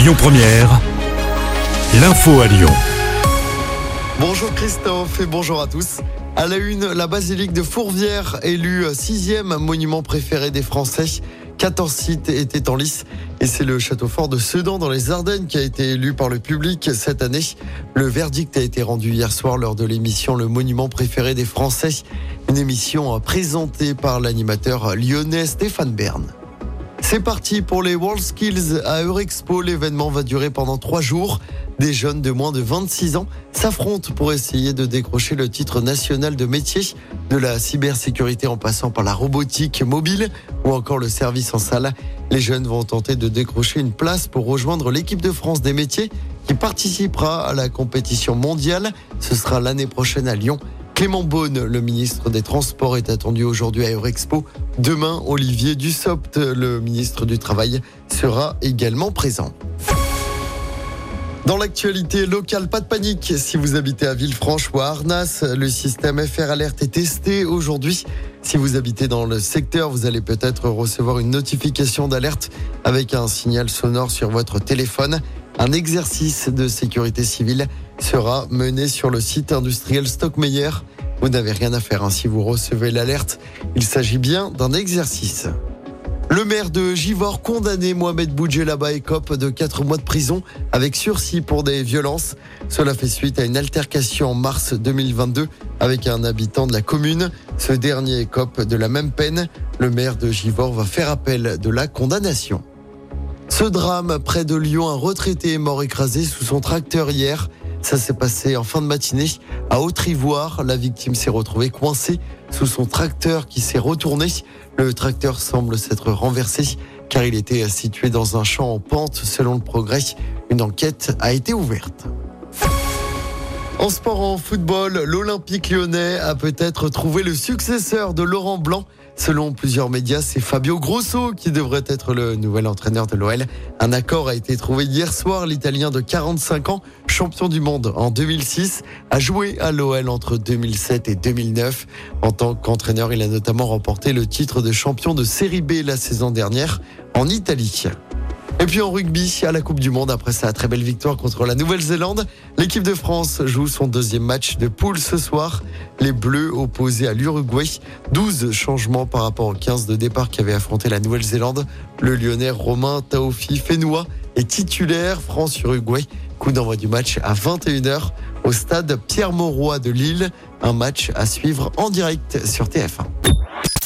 Lyon Première, l'info à Lyon. Bonjour Christophe et bonjour à tous. À la une, la basilique de Fourvière, élue sixième monument préféré des Français. 14 sites étaient en lice et c'est le château fort de Sedan dans les Ardennes qui a été élu par le public cette année. Le verdict a été rendu hier soir lors de l'émission Le monument préféré des Français, une émission présentée par l'animateur lyonnais Stéphane Bern. C'est parti pour les World Skills à Eurexpo. L'événement va durer pendant trois jours. Des jeunes de moins de 26 ans s'affrontent pour essayer de décrocher le titre national de métier de la cybersécurité en passant par la robotique mobile ou encore le service en salle. Les jeunes vont tenter de décrocher une place pour rejoindre l'équipe de France des métiers qui participera à la compétition mondiale. Ce sera l'année prochaine à Lyon. Clément Beaune, le ministre des Transports, est attendu aujourd'hui à Eurexpo. Demain, Olivier Dussopt, le ministre du Travail, sera également présent. Dans l'actualité locale, pas de panique. Si vous habitez à Villefranche ou à Arnas, le système FR Alert est testé aujourd'hui. Si vous habitez dans le secteur, vous allez peut-être recevoir une notification d'alerte avec un signal sonore sur votre téléphone. Un exercice de sécurité civile sera mené sur le site industriel Stockmeyer. Vous n'avez rien à faire hein, si vous recevez l'alerte. Il s'agit bien d'un exercice. Le maire de Givor condamné Mohamed Boudjelaba écope de 4 mois de prison avec sursis pour des violences. Cela fait suite à une altercation en mars 2022 avec un habitant de la commune. Ce dernier écope de la même peine. Le maire de Givor va faire appel de la condamnation. Ce drame près de Lyon, un retraité est mort écrasé sous son tracteur hier. Ça s'est passé en fin de matinée à Haute-Ivoire. La victime s'est retrouvée coincée sous son tracteur qui s'est retourné. Le tracteur semble s'être renversé car il était situé dans un champ en pente selon le progrès. Une enquête a été ouverte. En sport, en football, l'Olympique lyonnais a peut-être trouvé le successeur de Laurent Blanc. Selon plusieurs médias, c'est Fabio Grosso qui devrait être le nouvel entraîneur de l'OL. Un accord a été trouvé hier soir. L'Italien de 45 ans, champion du monde en 2006, a joué à l'OL entre 2007 et 2009. En tant qu'entraîneur, il a notamment remporté le titre de champion de Série B la saison dernière en Italie. Et puis en rugby, à la Coupe du Monde, après sa très belle victoire contre la Nouvelle-Zélande, l'équipe de France joue son deuxième match de poule ce soir. Les Bleus opposés à l'Uruguay. 12 changements par rapport aux 15 de départ qui avaient affronté la Nouvelle-Zélande. Le Lyonnais Romain Taofi Fenois est titulaire France-Uruguay. Coup d'envoi du match à 21h au stade Pierre-Mauroy de Lille. Un match à suivre en direct sur TF1.